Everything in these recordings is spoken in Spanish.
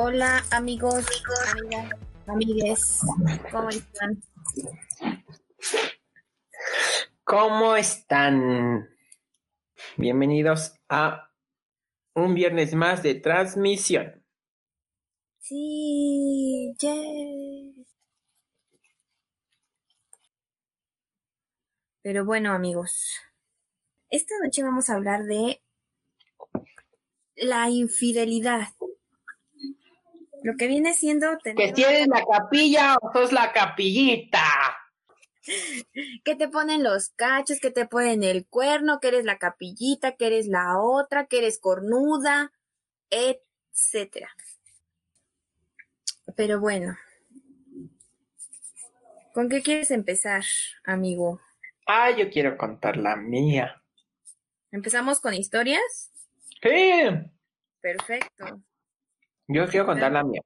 Hola amigos, amigas, amigues, ¿cómo están? ¿Cómo están? Bienvenidos a un viernes más de transmisión. Sí, yay. Pero bueno amigos, esta noche vamos a hablar de la infidelidad. Lo que viene siendo ¿Que tener tienes la capilla o sos la capillita? que te ponen los cachos, que te ponen el cuerno, que eres la capillita, que eres la otra, que eres cornuda, etcétera. Pero bueno, ¿con qué quieres empezar, amigo? Ah, yo quiero contar la mía. ¿Empezamos con historias? Sí, Perfecto. Yo quiero contar la mía.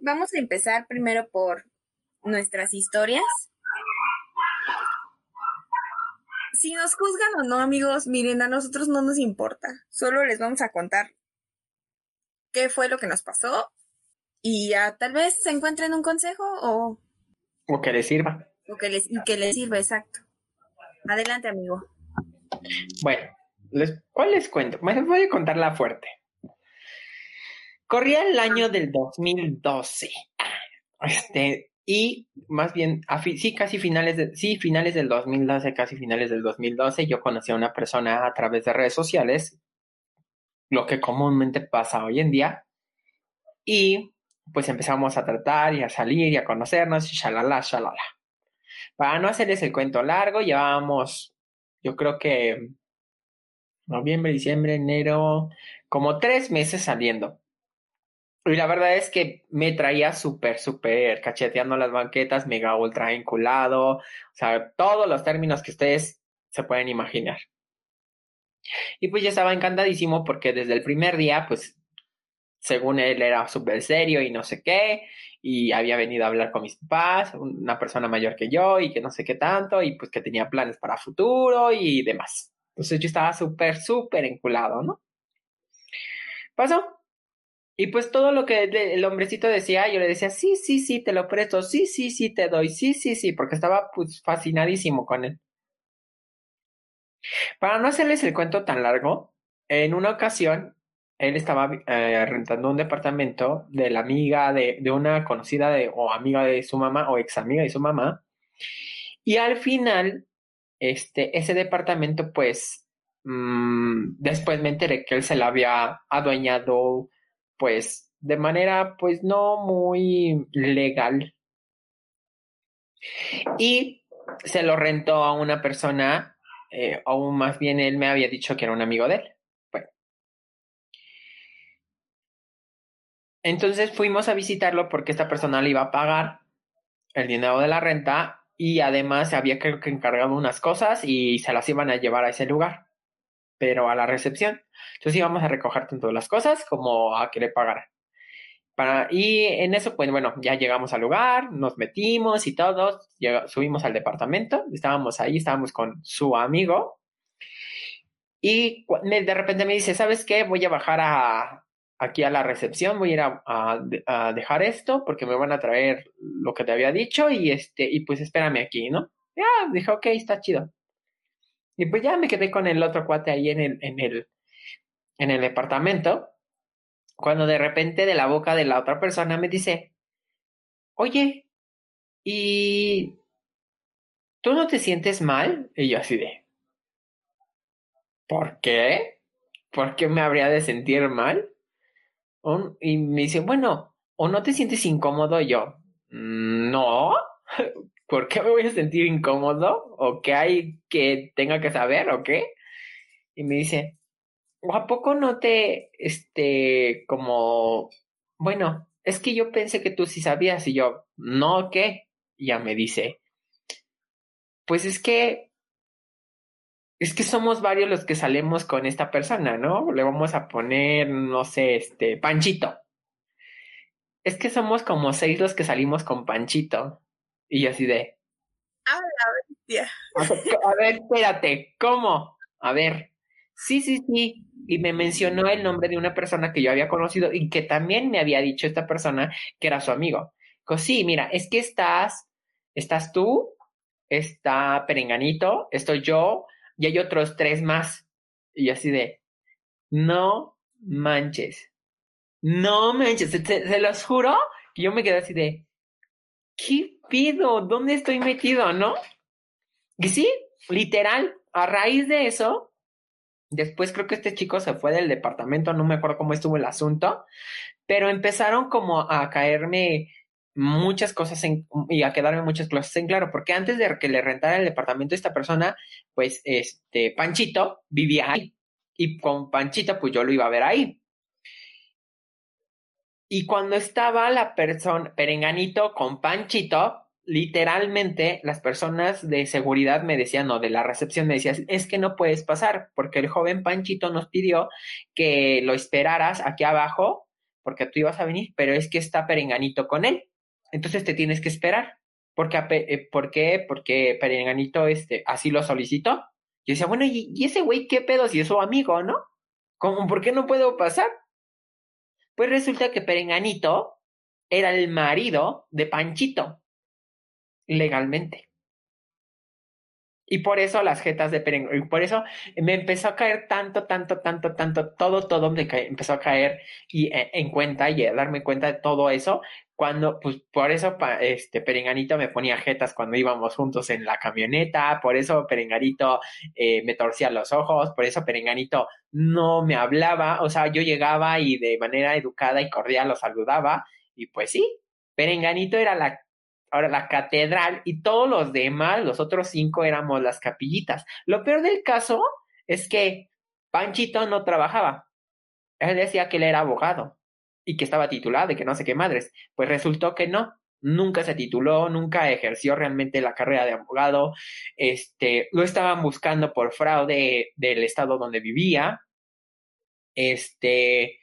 Vamos a empezar primero por nuestras historias. Si nos juzgan o no, amigos, miren, a nosotros no nos importa. Solo les vamos a contar qué fue lo que nos pasó y ya tal vez se encuentren un consejo o, O que le sirva. o que les, y que les sirva, exacto. Adelante, amigo. Bueno, les, ¿cuál les cuento? Me voy a contar la fuerte. Corría el año del 2012. Este, y más bien, sí, casi finales de, sí, finales del 2012, casi finales del 2012, yo conocí a una persona a través de redes sociales, lo que comúnmente pasa hoy en día, y pues empezamos a tratar y a salir y a conocernos y shalala, shalala. Para no hacerles el cuento largo, llevábamos, yo creo que noviembre, diciembre, enero, como tres meses saliendo. Y la verdad es que me traía súper, súper cacheteando las banquetas, mega ultra enculado, o sea, todos los términos que ustedes se pueden imaginar. Y pues yo estaba encantadísimo porque desde el primer día, pues, según él era súper serio y no sé qué, y había venido a hablar con mis papás, una persona mayor que yo y que no sé qué tanto, y pues que tenía planes para futuro y demás. Entonces yo estaba súper, súper enculado, ¿no? Pasó. Y pues todo lo que el hombrecito decía, yo le decía, sí, sí, sí, te lo presto, sí, sí, sí, te doy, sí, sí, sí, porque estaba pues fascinadísimo con él. Para no hacerles el cuento tan largo, en una ocasión, él estaba eh, rentando un departamento de la amiga de, de una conocida de, o amiga de su mamá, o ex amiga de su mamá, y al final, este, ese departamento, pues, mm, después me enteré que él se lo había adueñado, pues, de manera, pues, no muy legal. Y se lo rentó a una persona, eh, o más bien él me había dicho que era un amigo de él. Entonces fuimos a visitarlo porque esta persona le iba a pagar el dinero de la renta y además se había que encargado unas cosas y se las iban a llevar a ese lugar, pero a la recepción. Entonces íbamos a recoger tanto las cosas como a que le pagaran. Para, y en eso, pues bueno, ya llegamos al lugar, nos metimos y todos, subimos al departamento, estábamos ahí, estábamos con su amigo y de repente me dice, ¿sabes qué? Voy a bajar a, aquí a la recepción, voy a ir a, a de- a dejar esto porque me van a traer lo que te había dicho y este, y pues espérame aquí, ¿no? Ya, dije, ok, está chido. Y pues ya me quedé con el otro cuate ahí en el, en el, en el departamento, cuando de repente de la boca de la otra persona me dice, oye, ¿y tú no te sientes mal? Y yo así de, ¿por qué? ¿Por qué me habría de sentir mal? Y me dice, bueno, ¿o no te sientes incómodo? Y yo, "Mm, no, ¿por qué me voy a sentir incómodo? ¿O qué hay que tenga que saber o qué? Y me dice, ¿o a poco no te, este, como, bueno, es que yo pensé que tú sí sabías y yo, no, ¿qué? Y ya me dice, pues es que, es que somos varios los que salimos con esta persona, ¿no? Le vamos a poner, no sé, este, Panchito. Es que somos como seis los que salimos con Panchito. Y yo así de, a ver, a ver, espérate, ¿cómo? A ver, sí, sí, sí, y me mencionó el nombre de una persona que yo había conocido y que también me había dicho esta persona que era su amigo. Dijo, sí, mira, es que estás, estás tú, está Perenganito, estoy yo y hay otros tres más. Y así de, no manches, no manches, se, los juro que yo me quedé así de, ¿qué pido? ¿Dónde estoy metido, no? Y sí, literal, a raíz de eso, después creo que este chico se fue del departamento, no me acuerdo cómo estuvo el asunto, pero empezaron como a caerme muchas cosas y a quedarme muchas cosas en claro, porque antes de que le rentara el departamento a esta persona, pues este Panchito vivía ahí y con Panchito pues yo lo iba a ver ahí. Y cuando estaba la persona, Perenganito con Panchito, literalmente las personas de seguridad me decían, no, de la recepción me decían, es que no puedes pasar, porque el joven Panchito nos pidió que lo esperaras aquí abajo, porque tú ibas a venir, pero es que está Perenganito con él. Entonces te tienes que esperar. Porque, eh, ¿Por qué? Porque Perenganito este, así lo solicitó. Yo decía, bueno, ¿y, ese güey qué pedo si es su amigo, no? ¿Cómo, ¿Por qué no puedo pasar? Pues resulta que Perenganito era el marido de Panchito, legalmente. Y por eso las jetas de Perenganito, y por eso me empezó a caer tanto, tanto, tanto, tanto, todo, todo me empezó a caer y eh, en cuenta y a darme cuenta de todo eso, cuando, pues por eso este Perenganito me ponía jetas cuando íbamos juntos en la camioneta, por eso Perenganito eh, me torcía los ojos, por eso Perenganito no me hablaba, o sea, yo llegaba y de manera educada y cordial lo saludaba, y pues sí, Perenganito era la, ahora la catedral y todos los demás, los otros cinco éramos las capillitas. Lo peor del caso es que Panchito no trabajaba. Él decía que él era abogado y que estaba titulado y que no sé qué madres. Pues resultó que no, nunca se tituló, nunca ejerció realmente la carrera de abogado, este, lo estaban buscando por fraude del estado donde vivía, este,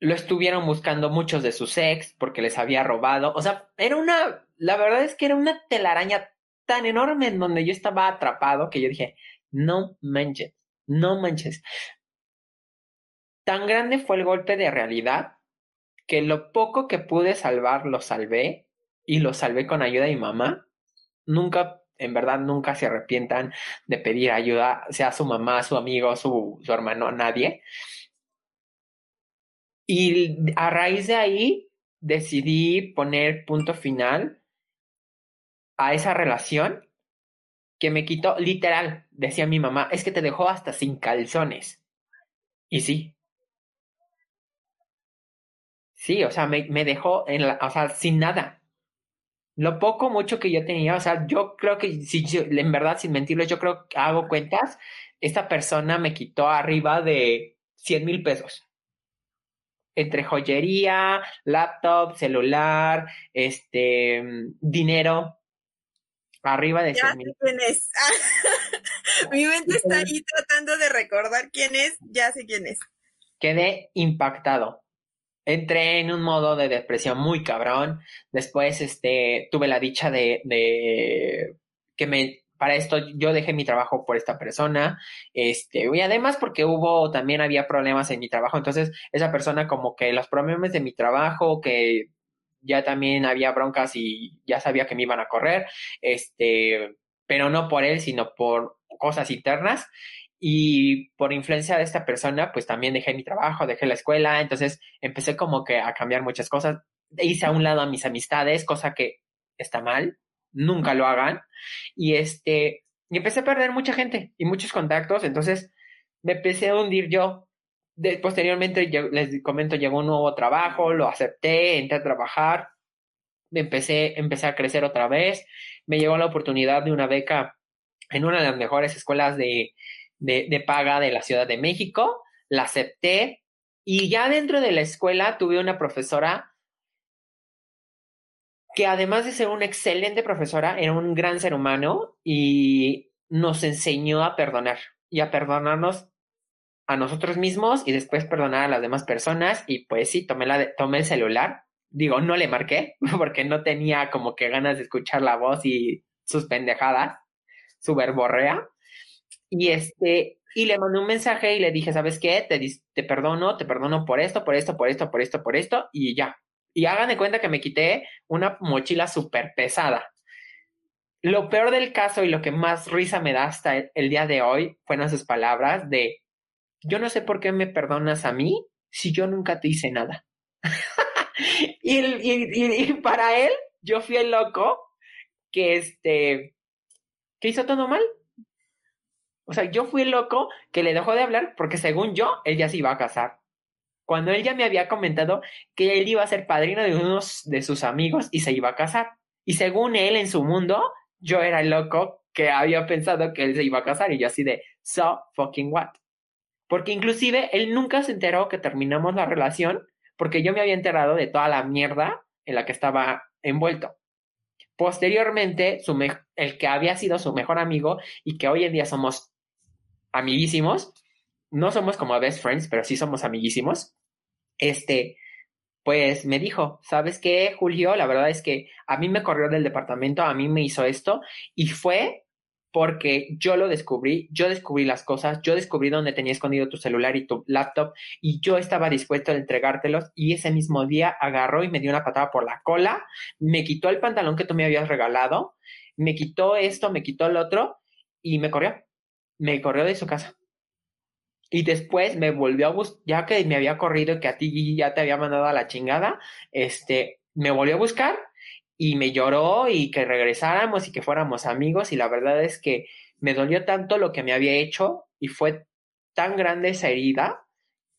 lo estuvieron buscando muchos de sus ex porque les había robado, o sea, era una, la verdad es que era una telaraña tan enorme en donde yo estaba atrapado que yo dije, no manches, no manches. Tan grande fue el golpe de realidad que lo poco que pude salvar lo salvé y lo salvé con ayuda de mi mamá. Nunca, en verdad, nunca se arrepientan de pedir ayuda, sea su mamá, su amigo, su, su hermano, nadie. Y a raíz de ahí decidí poner punto final a esa relación que me quitó, literal, decía mi mamá, es que te dejó hasta sin calzones. Y sí, Sí, o sea, me, me dejó en la, o sea, sin nada. Lo poco, mucho que yo tenía, o sea, yo creo que, si en verdad, sin mentirles, yo creo que hago cuentas, esta persona me quitó arriba de 100 mil pesos. Entre joyería, laptop, celular, este, dinero, arriba de 100 mil. quién es. Mi mente está ahí tratando de recordar quién es, ya sé quién es. Quedé impactado entré en un modo de depresión muy cabrón. Después, este, tuve la dicha de, de que me, para esto yo dejé mi trabajo por esta persona, este, y además porque hubo, también había problemas en mi trabajo, entonces esa persona como que los problemas de mi trabajo, que ya también había broncas y ya sabía que me iban a correr, este, pero no por él, sino por cosas internas y por influencia de esta persona, pues también dejé mi trabajo, dejé la escuela, entonces empecé como que a cambiar muchas cosas. Hice a un lado a mis amistades, cosa que está mal, nunca lo hagan. Y este, y empecé a perder mucha gente y muchos contactos, entonces me empecé a hundir yo. Posteriormente, les comento, llegó un nuevo trabajo, lo acepté, entré a trabajar, empecé, empecé a crecer otra vez, me llegó la oportunidad de una beca en una de las mejores escuelas de, de, paga de la Ciudad de México, la acepté y ya dentro de la escuela tuve una profesora que además de ser una excelente profesora, era un gran ser humano y nos enseñó a perdonar y a perdonarnos a nosotros mismos y después perdonar a las demás personas y pues sí, tomé, la tomé el celular, digo, no le marqué porque no tenía como que ganas de escuchar la voz y sus pendejadas, su verborrea, y este, Y le mandé un mensaje y le dije, ¿sabes qué? Te, te perdono, te perdono por esto, por esto, por esto, por esto, por esto, y ya. Y hagan de cuenta que me quité una mochila súper pesada. Lo peor del caso y lo que más risa me da hasta el, día de hoy fueron sus palabras de, yo no sé por qué me perdonas a mí si yo nunca te hice nada. y, y, para él, yo fui el loco que este, que hizo todo mal. O sea, yo fui el loco que le dejó de hablar porque según yo, él ya se iba a casar. Cuando él ya me había comentado que él iba a ser padrino de unos de sus amigos y se iba a casar. Y según él en su mundo, yo era el loco que había pensado que él se iba a casar y yo así de, so fucking what. Porque inclusive él nunca se enteró que terminamos la relación porque yo me había enterado de toda la mierda en la que estaba envuelto. Posteriormente, su el que había sido su mejor amigo y que hoy en día somos amiguísimos, no somos como best friends, pero sí somos amiguísimos, este, pues me dijo, ¿sabes qué, Julio? La verdad es que a mí me corrió del departamento, a mí me hizo esto y fue porque yo lo descubrí, yo descubrí las cosas, yo descubrí dónde tenía escondido tu celular y tu laptop y yo estaba dispuesto a entregártelos y ese mismo día agarró y me dio una patada por la cola, me quitó el pantalón que tú me habías regalado, me quitó esto, me quitó el otro y me corrió, me corrió de su casa. Y después me volvió a buscar, ya que me había corrido que a ti ya te había mandado a la chingada, este, me volvió a buscar y me lloró y que regresáramos y que fuéramos amigos y la verdad es que me dolió tanto lo que me había hecho y fue tan grande esa herida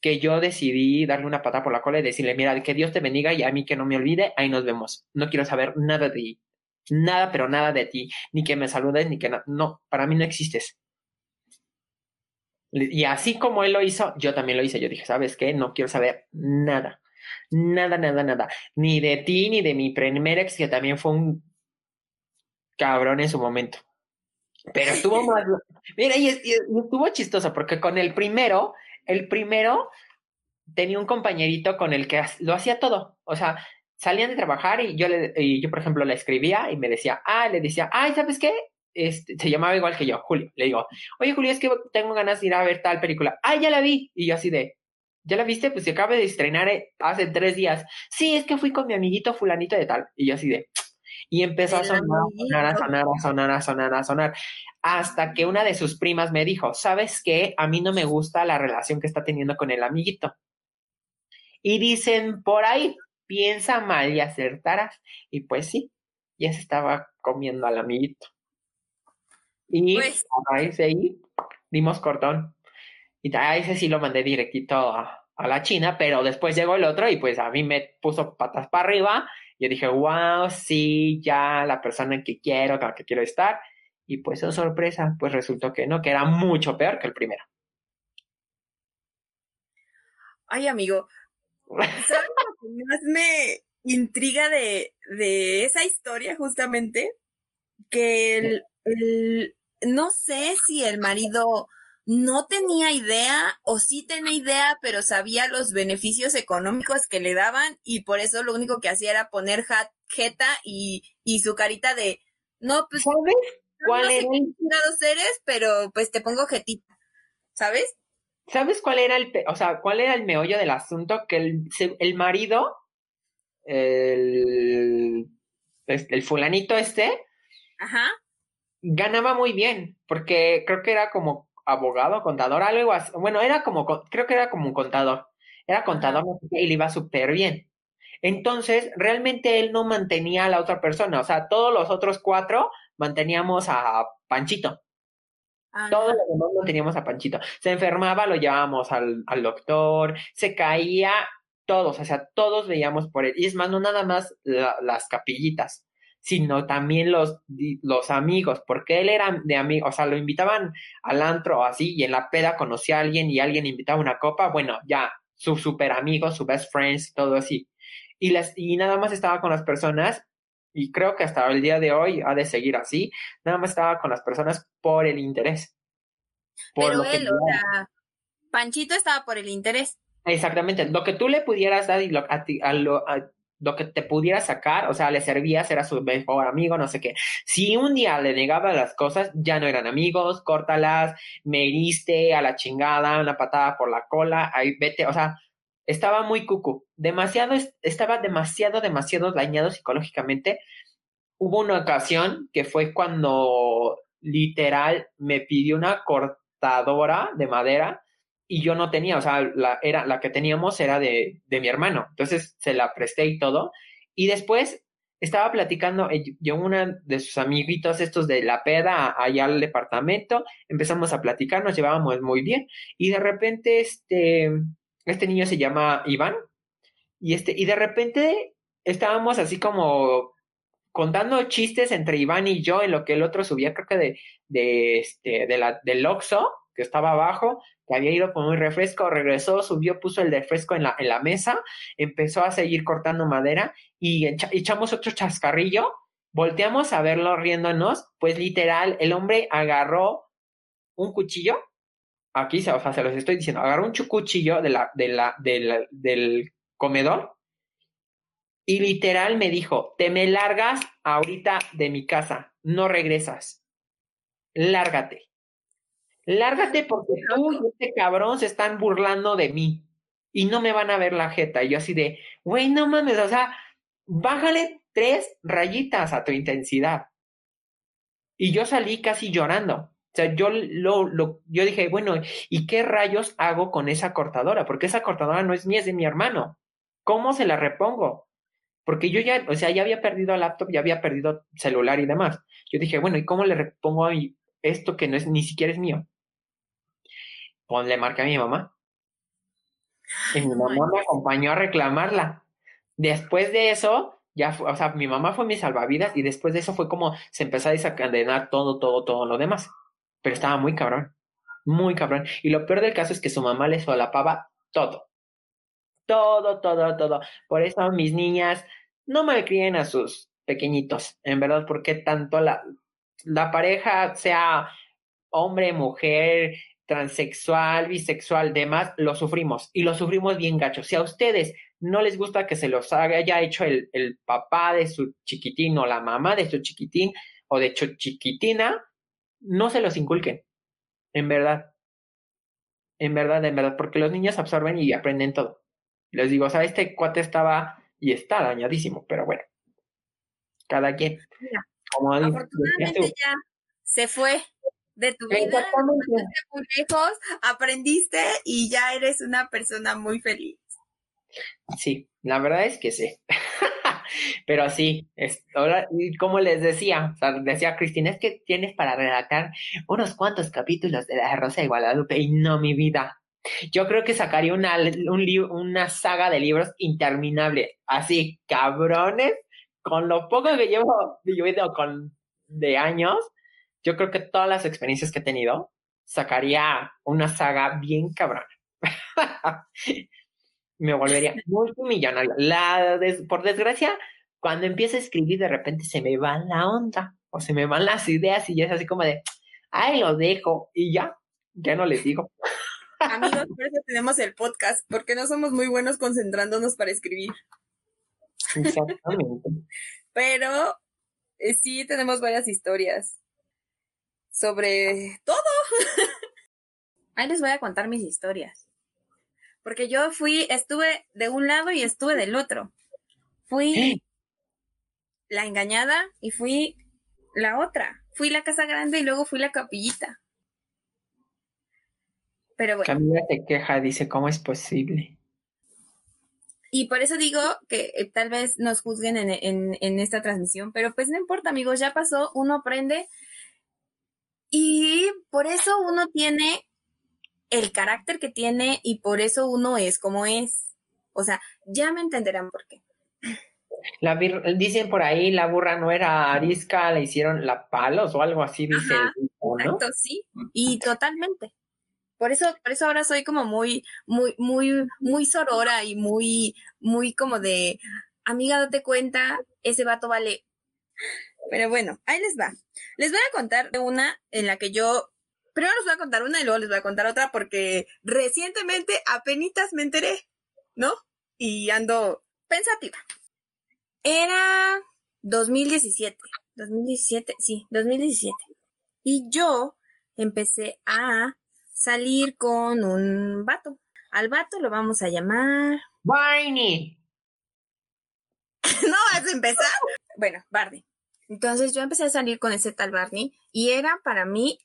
que yo decidí darle una pata por la cola y decirle, mira, que Dios te bendiga y a mí que no me olvide, ahí nos vemos. No quiero saber nada de ti, nada, pero nada de ti, ni que me saludes, ni que no, para mí no existes. Y así como él lo hizo, yo también lo hice. Yo dije, ¿sabes qué? No quiero saber nada. Nada, nada, nada. Ni de ti, ni de mi primer ex, que también fue un cabrón en su momento. Pero estuvo más. Mira, y, estuvo chistoso, porque con el primero, el primero tenía un compañerito con el que lo hacía todo. O sea, salían de trabajar y yo, le, y yo, por ejemplo, le escribía y me decía, ah, le decía, ay, ¿sabes qué? Este, se llamaba igual que yo, Julio. Le digo, oye, Julio, es que tengo ganas de ir a ver tal película. Ah, ya la vi. Y yo así de, ¿ya la viste? Pues se acaba de estrenar eh, hace tres días. Sí, es que fui con mi amiguito fulanito de tal. Y yo así de, y empezó a sonar, a sonar, a sonar, a sonar, a sonar, hasta que una de sus primas me dijo, ¿sabes qué? A mí no me gusta la relación que está teniendo con el amiguito. Y dicen por ahí, piensa mal y acertarás. Y pues sí, ya se estaba comiendo al amiguito. Y pues, a raíz de ahí dimos cortón. Y a ese sí lo mandé directito a, la China, pero después llegó el otro y pues a mí me puso patas para arriba. Yo dije, wow, sí, ya la persona en que quiero, con la que quiero estar. Y pues, oh sorpresa, pues resultó que no, que era mucho peor que el primero. Ay, amigo, ¿sabes lo que más me intriga de, de esa historia justamente? Que el, el, no sé si el marido no tenía idea o sí tenía idea, pero sabía los beneficios económicos que le daban y por eso lo único que hacía era poner jeta y, y su carita de, no, pues, ¿sabes cuál era eres, pero pues te pongo jetita, ¿sabes? ¿Sabes cuál era el, o sea, cuál era el meollo del asunto? Que el, el marido, el, el fulanito este, Ajá ganaba muy bien, porque creo que era como abogado, contador, algo así. Bueno, era como, creo que era como un contador. Era contador y le iba súper bien. Entonces, realmente él no mantenía a la otra persona. O sea, todos los otros cuatro manteníamos a Panchito. Todos los demás manteníamos a Panchito. Se enfermaba, lo llevábamos al, al doctor, se caía, todos, o sea, todos veíamos por él. Y es más, no nada más las capillitas sino también los, los amigos, porque él era de amigos, o sea, lo invitaban al antro así, y en la peda conocía a alguien y alguien invitaba una copa, bueno, ya, su super amigo, su best friends, todo así. Y, las, y nada más estaba con las personas, y creo que hasta el día de hoy ha de seguir así, nada más estaba con las personas por el interés. Pero él, o sea, Panchito estaba por el interés. Exactamente, lo que tú le pudieras dar y lo, a ti, a lo, lo que te pudiera sacar, o sea, le servías, era su mejor amigo, no sé qué. Si un día le negaba las cosas, ya no eran amigos, córtalas, me heriste a la chingada, una patada por la cola, ahí vete, o sea, estaba muy cucu, demasiado, estaba demasiado, demasiado dañado psicológicamente. Hubo una ocasión que fue cuando literal me pidió una cortadora de madera y yo no tenía, o sea, la, era, la que teníamos era de, de mi hermano, entonces se la presté y todo. Y después estaba platicando eh, yo una de sus amiguitos estos de la peda allá al departamento, empezamos a platicar, nos llevábamos muy bien. Y de repente este este niño se llama Iván. Y este y de repente estábamos así como contando chistes entre Iván y yo en lo que el otro subía creo que de de este de la del Oxxo que estaba abajo, que había ido con un refresco, regresó, subió, puso el refresco en la, en la mesa, empezó a seguir cortando madera y echamos otro chascarrillo, volteamos a verlo riéndonos, pues literal, el hombre agarró un cuchillo, aquí se los estoy diciendo, agarró un cuchillo de la, del comedor y literal me dijo, te me largas ahorita de mi casa, no regresas, lárgate. Lárgate porque tú y este cabrón se están burlando de mí y no me van a ver la jeta. Y yo así de, güey, no mames, o sea, bájale tres rayitas a tu intensidad. Y yo salí casi llorando. O sea, yo lo, lo, yo dije, bueno, ¿y qué rayos hago con esa cortadora? Porque esa cortadora no es mía, es de mi hermano. ¿Cómo se la repongo? Porque yo ya, o sea, ya había perdido laptop, ya había perdido celular y demás. Yo dije, bueno, ¿y cómo le repongo a esto que no es ni siquiera es mío? Ponle marca a mi mamá. Y mi mamá me acompañó a reclamarla. Después de eso, ya fue, o sea, mi mamá fue mi salvavidas y después de eso fue como se empezó a desencadenar todo, todo, todo lo demás. Pero estaba muy cabrón, muy cabrón. Y lo peor del caso es que su mamá le solapaba todo. Todo, todo, todo. Por eso mis niñas no me críen a sus pequeñitos, en verdad, porque tanto la, la pareja sea hombre, mujer, transexual, bisexual, demás, lo sufrimos y lo sufrimos bien gacho. Si a ustedes no les gusta que se los haya hecho el, el papá de su chiquitín o la mamá de su chiquitín o de su chiquitina, no se los inculquen. En verdad. En verdad, en verdad, porque los niños absorben y aprenden todo. Les digo, o sea, este cuate estaba y está dañadísimo, pero bueno. Cada quien. como afortunadamente ya se fue de tu vida, muy lejos, aprendiste y ya eres una persona muy feliz. Sí, la verdad es que sí. Pero sí, es, ahora, como les decía, o sea, decía Cristina, es que tienes para redactar unos cuantos capítulos de La Rosa de Guadalupe y no mi vida. Yo creo que sacaría una, un una saga de libros interminable, así, cabrones, con lo poco que llevo vivido con de años, yo creo que todas las experiencias que he tenido, sacaría una saga bien cabrona. Me volvería multimillonario. La por desgracia, cuando empiezo a escribir, de repente se me va la onda o se me van las ideas y ya es así como de, ay, lo dejo y ya, ya no les digo. Amigos, por eso tenemos el podcast, porque no somos muy buenos concentrándonos para escribir. Exactamente. Pero eh, sí tenemos varias historias sobre todo. Ahí les voy a contar mis historias. Porque yo fui, estuve de un lado y estuve del otro. Fui la engañada y fui la otra. Fui la casa grande y luego fui la capillita. Pero bueno. Camila se queja, dice, ¿cómo es posible? Y por eso digo que eh, tal vez nos juzguen en, en, en, esta transmisión, pero pues no importa, amigos, ya pasó, uno aprende y por eso uno tiene el carácter que tiene y por eso uno es como es. O sea, ya me entenderán por qué. La dicen por ahí, la burra no era arisca, le hicieron la palos o algo así, dice Exacto, sí, y totalmente. Por eso, por eso ahora soy como muy, muy, muy, muy sorora y muy, muy como de, amiga, date cuenta, ese vato vale pero bueno, ahí les va. Les voy a contar una en la que yo, primero les voy a contar una y luego les voy a contar otra porque recientemente apenas me enteré, ¿no? Y ando pensativa. Era 2017. 2017, sí, 2017. Y yo empecé a salir con un vato. Al vato lo vamos a llamar. Barney. no vas a empezar. Bueno, Barney. Entonces yo empecé a salir con ese tal Barney y era para mí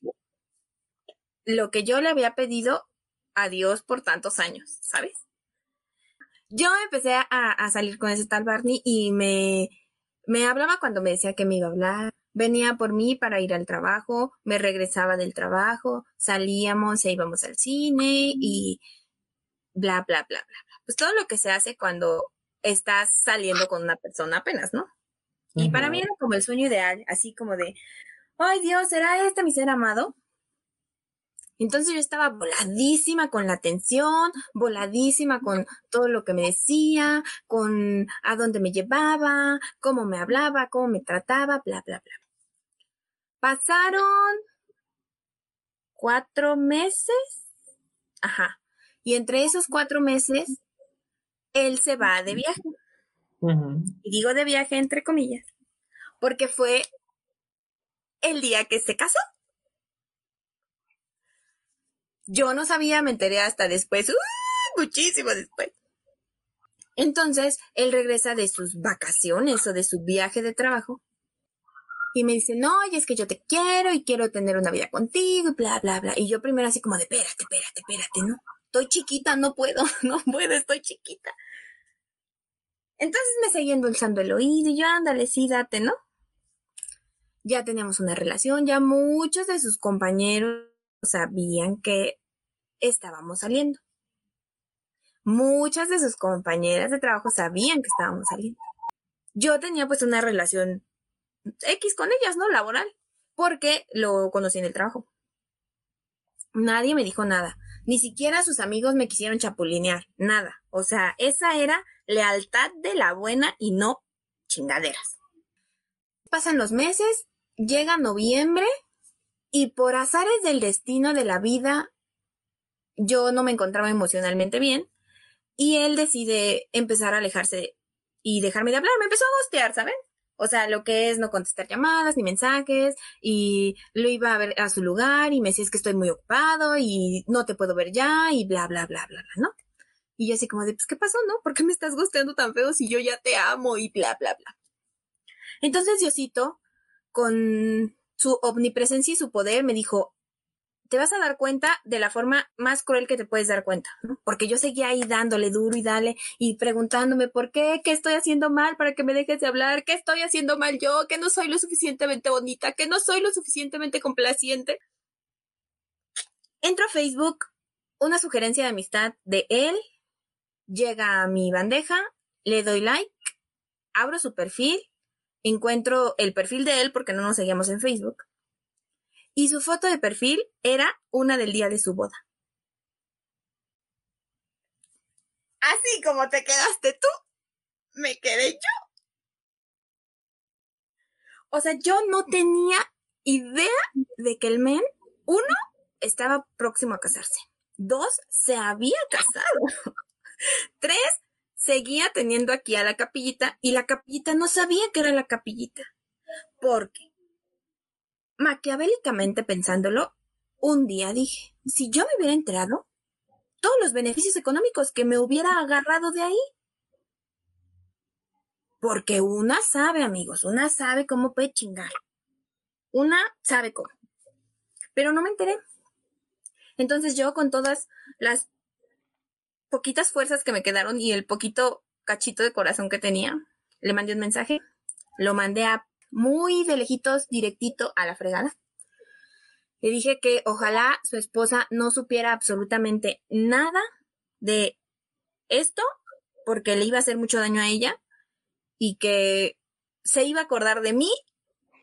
lo que yo le había pedido a Dios por tantos años, ¿sabes? Yo empecé a, salir con ese tal Barney y me, me hablaba cuando me decía que me iba a hablar, venía por mí para ir al trabajo, me regresaba del trabajo, salíamos e íbamos al cine y bla, bla, bla, bla. Pues todo lo que se hace cuando estás saliendo con una persona apenas, ¿no? Y para mí era como el sueño ideal, así como de, ay Dios, ¿será este mi ser amado? Entonces yo estaba voladísima con la atención, voladísima con todo lo que me decía, con a dónde me llevaba, cómo me hablaba, cómo me trataba, bla, bla, bla. Pasaron cuatro meses. Ajá. Y entre esos cuatro meses, él se va de viaje. Y digo de viaje entre comillas, porque fue el día que se casó. Yo no sabía, me enteré hasta después, ¡uh! muchísimo después. Entonces, él regresa de sus vacaciones o de su viaje de trabajo y me dice, no, y es que yo te quiero y quiero tener una vida contigo y bla, bla, bla. Y yo primero así como de, espérate, espérate, espérate, no, estoy chiquita, no puedo, no puedo, estoy chiquita. Entonces me seguía endulzando el oído y yo, ándale, sí, date, ¿no? Ya teníamos una relación, ya muchos de sus compañeros sabían que estábamos saliendo. Muchas de sus compañeras de trabajo sabían que estábamos saliendo. Yo tenía pues una relación X con ellas, ¿no? Laboral, porque lo conocí en el trabajo. Nadie me dijo nada, ni siquiera sus amigos me quisieron chapulinear, nada. O sea, esa era lealtad de la buena y no chingaderas. Pasan los meses, llega noviembre y por azares del destino de la vida, yo no me encontraba emocionalmente bien y él decide empezar a alejarse y dejarme de hablar. Me empezó a gostear, ¿saben? O sea, lo que es no contestar llamadas ni mensajes y lo iba a ver a su lugar y me decía es que estoy muy ocupado y no te puedo ver ya y bla, bla, bla, bla, bla, ¿no? Y yo así como de, pues, ¿qué pasó, no? ¿Por qué me estás gusteando tan feo si yo ya te amo y bla, bla, bla? Entonces Diosito, con su omnipresencia y su poder, me dijo, te vas a dar cuenta de la forma más cruel que te puedes dar cuenta, ¿no? Porque yo seguía ahí dándole duro y dale y preguntándome por qué, qué estoy haciendo mal para que me dejes de hablar, qué estoy haciendo mal yo, que no soy lo suficientemente bonita, que no soy lo suficientemente complaciente. Entro a Facebook, una sugerencia de amistad de él, llega a mi bandeja, le doy like, abro su perfil, encuentro el perfil de él porque no nos seguíamos en Facebook y su foto de perfil era una del día de su boda. Así como te quedaste tú, me quedé yo. O sea, yo no tenía idea de que el men, uno, estaba próximo a casarse. Dos, se había casado. Tres, seguía teniendo aquí a la capillita y la capillita no sabía que era la capillita. Porque Maquiavélicamente pensándolo, un día dije, si yo me hubiera enterado, todos los beneficios económicos que me hubiera agarrado de ahí. Porque una sabe, amigos, una sabe cómo puede chingar. Una sabe cómo. Pero no me enteré. Entonces yo con todas las poquitas fuerzas que me quedaron y el poquito cachito de corazón que tenía, le mandé un mensaje, lo mandé a muy de lejitos, directito a la fregada. Le dije que ojalá su esposa no supiera absolutamente nada de esto, porque le iba a hacer mucho daño a ella, y que se iba a acordar de mí,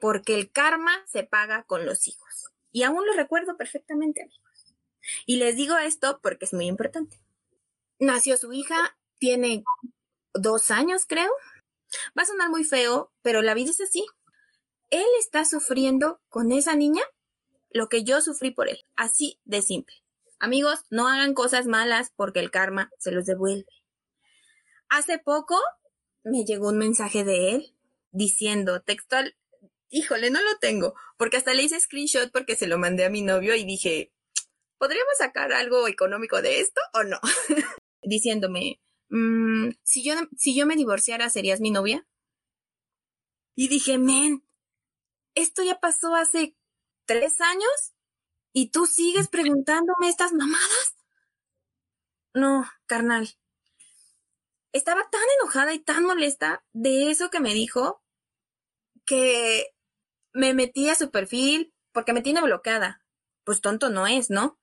porque el karma se paga con los hijos. Y aún lo recuerdo perfectamente, amigos. Y les digo esto porque es muy importante. Nació su hija, tiene dos años, creo, Va a sonar muy feo, pero la vida es así. Él está sufriendo con esa niña lo que yo sufrí por él. Así de simple. Amigos, no hagan cosas malas porque el karma se los devuelve. Hace poco me llegó un mensaje de él diciendo textual, híjole, no lo tengo, porque hasta le hice screenshot porque se lo mandé a mi novio y dije, ¿podríamos sacar algo económico de esto o no? Diciéndome, mm, si, yo, si yo me divorciara, ¿serías mi novia? Y dije, men, esto ya pasó hace tres años y tú sigues preguntándome estas mamadas. No, carnal. Estaba tan enojada y tan molesta de eso que me dijo que me metí a su perfil porque me tiene bloqueada. Pues tonto no es, ¿no?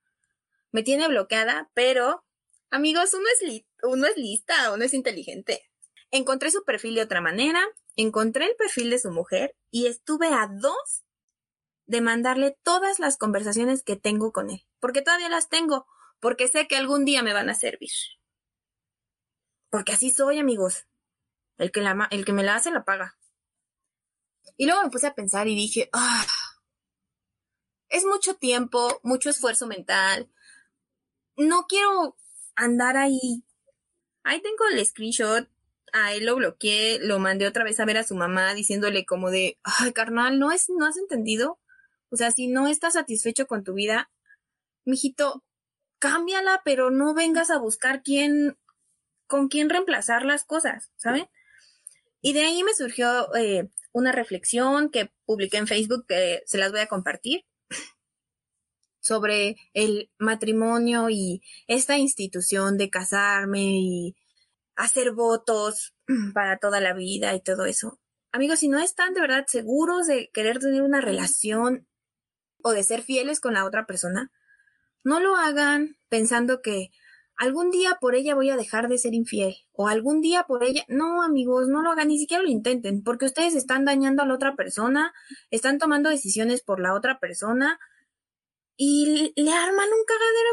Me tiene bloqueada, pero amigos, uno es, uno es lista, uno es inteligente. Encontré su perfil de otra manera, encontré el perfil de su mujer y estuve a dos de mandarle todas las conversaciones que tengo con él, porque todavía las tengo, porque sé que algún día me van a servir. Porque así soy, amigos. El que, la, el que me la hace la paga. Y luego me puse a pensar y dije, ah, es mucho tiempo, mucho esfuerzo mental. No quiero andar ahí. Ahí tengo el screenshot. A él lo bloqueé, lo mandé otra vez a ver a su mamá diciéndole como de, ay, carnal, ¿no, es, ¿no has entendido? O sea, si no estás satisfecho con tu vida, mijito, cámbiala, pero no vengas a buscar quién, con quién reemplazar las cosas, ¿saben? Y de ahí me surgió eh, una reflexión que publiqué en Facebook que se las voy a compartir sobre el matrimonio y esta institución de casarme y hacer votos para toda la vida y todo eso. Amigos, si no están de verdad seguros de querer tener una relación o de ser fieles con la otra persona, no lo hagan pensando que algún día por ella voy a dejar de ser infiel o algún día por ella, no amigos, no lo hagan, ni siquiera lo intenten, porque ustedes están dañando a la otra persona, están tomando decisiones por la otra persona y le arman un cagadero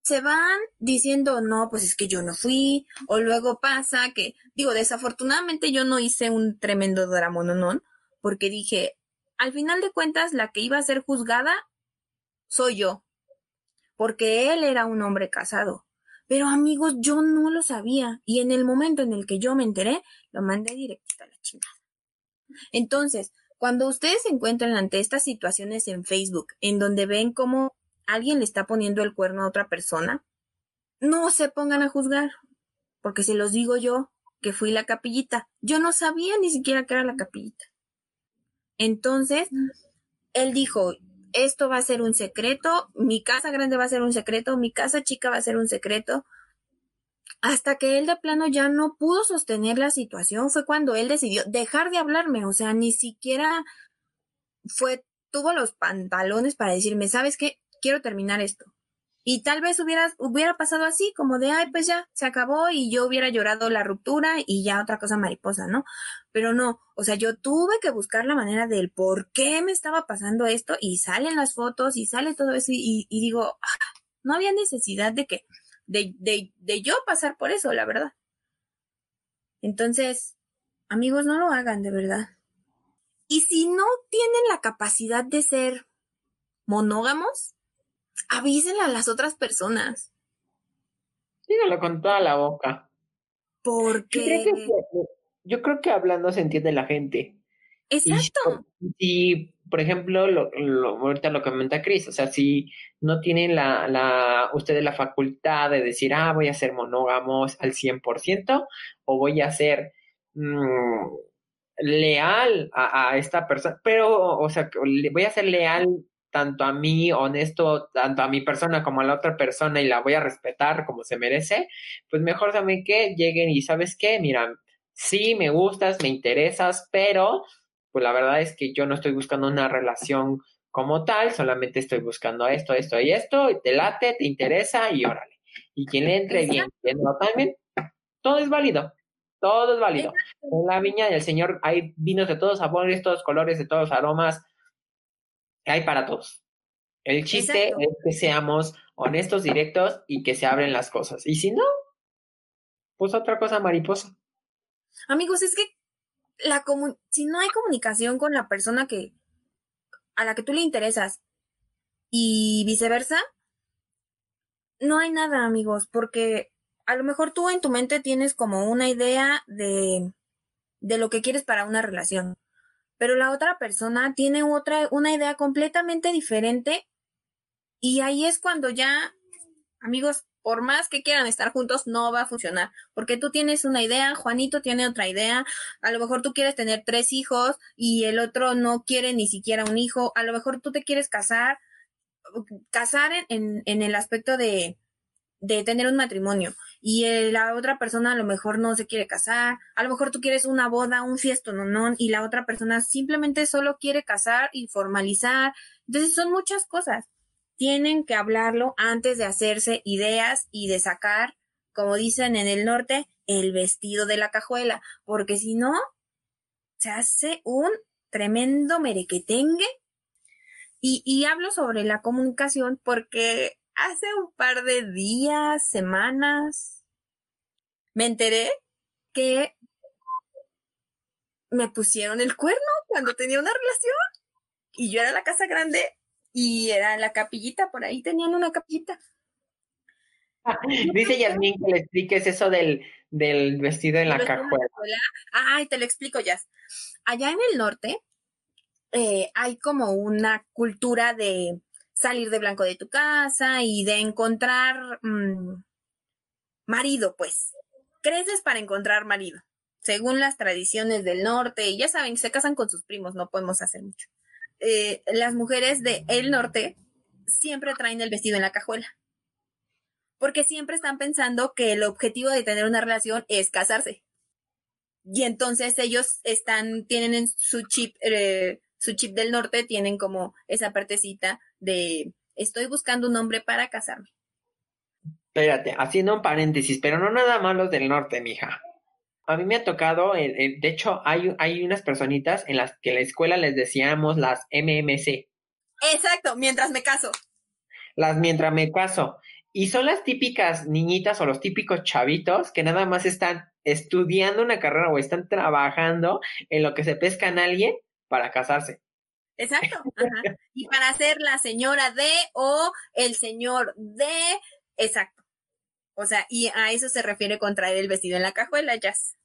se van diciendo, no, pues es que yo no fui, o luego pasa que, digo, desafortunadamente yo no hice un tremendo drama, no, porque dije, al final de cuentas, la que iba a ser juzgada soy yo, porque él era un hombre casado. Pero amigos, yo no lo sabía y en el momento en el que yo me enteré, lo mandé directo a la chingada. Entonces, cuando ustedes se encuentran ante estas situaciones en Facebook, en donde ven cómo alguien le está poniendo el cuerno a otra persona, no se pongan a juzgar, porque se los digo yo, que fui la capillita. Yo no sabía ni siquiera que era la capillita. Entonces, él dijo, esto va a ser un secreto, mi casa grande va a ser un secreto, mi casa chica va a ser un secreto. Hasta que él de plano ya no pudo sostener la situación, fue cuando él decidió dejar de hablarme, o sea, ni siquiera fue, tuvo los pantalones para decirme, ¿sabes qué? Quiero terminar esto. Y tal vez hubiera, hubiera pasado así, como de, ay, pues ya, se acabó y yo hubiera llorado la ruptura y ya otra cosa mariposa, ¿no? Pero no, o sea, yo tuve que buscar la manera del por qué me estaba pasando esto y salen las fotos y sale todo eso y, digo, ah, no había necesidad de que, de, de, de yo pasar por eso, la verdad. Entonces, amigos, no lo hagan, de verdad. Y si no tienen la capacidad de ser monógamos, avísenle a las otras personas. Dígalo con toda la boca. Porque... Yo creo que, hablando se entiende la gente. Exacto. Y, por ejemplo, lo, ahorita lo comenta Cris, o sea, si no tienen la, la, ustedes la facultad de decir, ah, voy a ser monógamos al 100% o voy a ser mm, leal a, a, esta persona, pero, o sea, voy a ser leal tanto a mí, honesto, tanto a mi persona como a la otra persona y la voy a respetar como se merece, pues mejor también que lleguen y sabes qué, mira, sí me gustas, me interesas, pero pues la verdad es que yo no estoy buscando una relación como tal, solamente estoy buscando esto, esto y esto, y te late, te interesa y órale. Y quien le entre bien, quien no también, todo es válido. Todo es válido. En la viña del Señor hay vinos de todos sabores, todos colores, de todos aromas, hay para todos. El chiste es que seamos honestos, directos y que se abren las cosas. Y si no, pues otra cosa mariposa. Amigos, es que la si no hay comunicación con la persona que a la que tú le interesas y viceversa, no hay nada, amigos, porque a lo mejor tú en tu mente tienes como una idea de de lo que quieres para una relación. Pero la otra persona tiene otra, una idea completamente diferente y ahí es cuando ya, amigos, por más que quieran estar juntos, no va a funcionar, porque tú tienes una idea, Juanito tiene otra idea, a lo mejor tú quieres tener tres hijos y el otro no quiere ni siquiera un hijo, a lo mejor tú te quieres casar, casar en, en el aspecto de, de tener un matrimonio y la otra persona a lo mejor no se quiere casar, a lo mejor tú quieres una boda, un fiesto, no, y la otra persona simplemente solo quiere casar y formalizar. Entonces son muchas cosas. Tienen que hablarlo antes de hacerse ideas y de sacar, como dicen en el norte, el vestido de la cajuela, porque si no, se hace un tremendo merequetengue. Y, y hablo sobre la comunicación porque hace un par de días, semanas, me enteré que me pusieron el cuerno cuando tenía una relación y yo era la casa grande y era la capillita, por ahí tenían una capillita. Dice Yasmin que le expliques eso del, del vestido en la cajuela. Ay, te lo explico, ya. Allá en el norte eh, hay como una cultura de salir de blanco de tu casa y de encontrar mm, marido, pues. Creces para encontrar marido. Según las tradiciones del norte, ya saben, se casan con sus primos, no podemos hacer mucho. Eh, las mujeres del norte siempre traen el vestido en la cajuela. Porque siempre están pensando que el objetivo de tener una relación es casarse. Y entonces ellos están, tienen en su chip, eh, su chip del norte, tienen como esa partecita de estoy buscando un hombre para casarme. Espérate, haciendo un paréntesis, pero no nada más los del norte, mija. A mí me ha tocado, de hecho, hay, hay unas personitas en las que en la escuela les decíamos las MMC. Exacto, mientras me caso. Las mientras me caso. Y son las típicas niñitas o los típicos chavitos que nada más están estudiando una carrera o están trabajando en lo que se pescan a alguien para casarse. Exacto. Y para ser la señora de o el señor de, exacto. O sea, y a eso se refiere con traer el vestido en la cajuela, Jazz.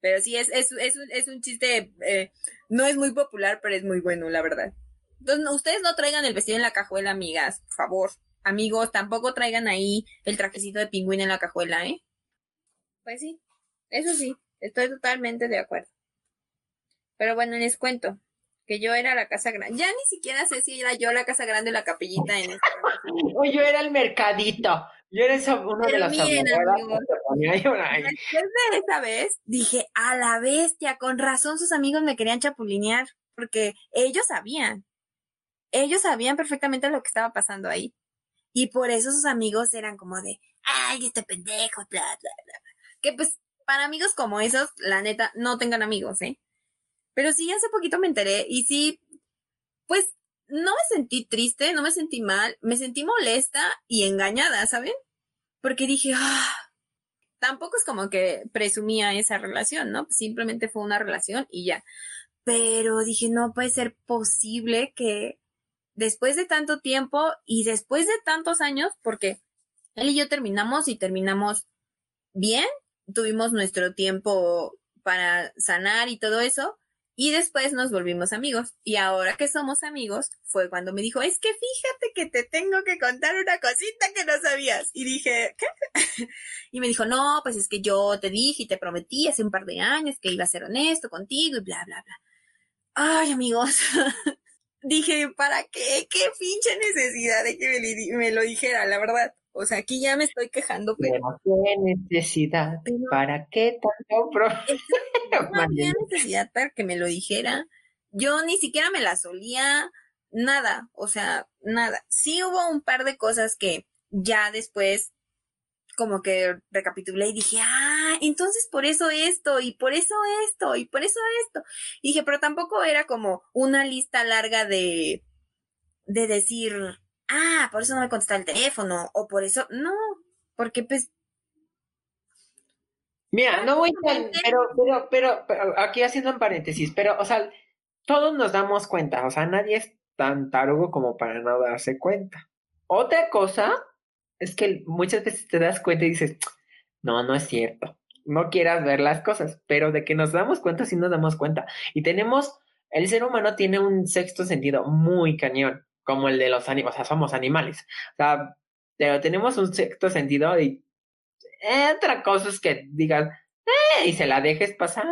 Pero sí, es, un chiste, eh, no es muy popular, pero es muy bueno, la verdad. Entonces, ustedes no traigan el vestido en la cajuela, amigas, por favor. Amigos, tampoco traigan ahí el trajecito de pingüino en la cajuela, ¿eh? Pues sí, eso sí, estoy totalmente de acuerdo. Pero bueno, les cuento que yo era la casa grande. Ya ni siquiera sé si era yo la casa grande o la capellita en este O yo era el mercadito. Yo era esa, uno de las Después de esa vez, dije, a la bestia, con razón sus amigos me querían chapulinear, porque ellos sabían. Ellos sabían perfectamente lo que estaba pasando ahí. Y por eso sus amigos eran como de, ay, este pendejo, bla, bla, bla. Que pues, para amigos como esos, la neta, no tengan amigos, ¿eh? Pero sí, hace poquito me enteré y sí, pues no me sentí triste, no me sentí mal, me sentí molesta y engañada, ¿saben? Porque dije, ah, tampoco es como que presumía esa relación, ¿no? Simplemente fue una relación y ya. Pero dije, no puede ser posible que después de tanto tiempo y después de tantos años, porque él y yo terminamos y terminamos bien, tuvimos nuestro tiempo para sanar y todo eso, y después nos volvimos amigos. Y ahora que somos amigos, fue cuando me dijo, es que fíjate que te tengo que contar una cosita que no sabías. Y dije, ¿qué? y me dijo, no, pues es que yo te dije y te prometí hace un par de años que iba a ser honesto contigo y bla, bla, bla. Ay, amigos. dije, ¿para qué? ¿Qué pinche necesidad de que me, lo dijera, la verdad? O sea, aquí ya me estoy quejando, pero... No qué necesidad, ¿para qué tanto problema? no había necesidad para que me lo dijera. Yo ni siquiera me la solía, nada, o sea, nada. Sí hubo un par de cosas que ya después como que recapitulé y dije, ah, entonces por eso esto, y por eso esto, y por eso esto. Y dije, pero tampoco era como una lista larga de, de decir, ah, por eso no me contesta el teléfono, o por eso, no, porque pues Mira, no voy tan, pero, pero, pero, pero, aquí haciendo un paréntesis, pero, o sea, todos nos damos cuenta, o sea, nadie es tan tarugo como para no darse cuenta. Otra cosa es que muchas veces te das cuenta y dices, no, no es cierto. no quieras ver las cosas, pero de que nos damos cuenta, sí nos damos cuenta. Y tenemos, el ser humano tiene un sexto sentido muy cañón, como el de los animales, o sea, somos animales. O sea, pero tenemos un sexto sentido y otra cosa es que digas, eh, y se la dejes pasar.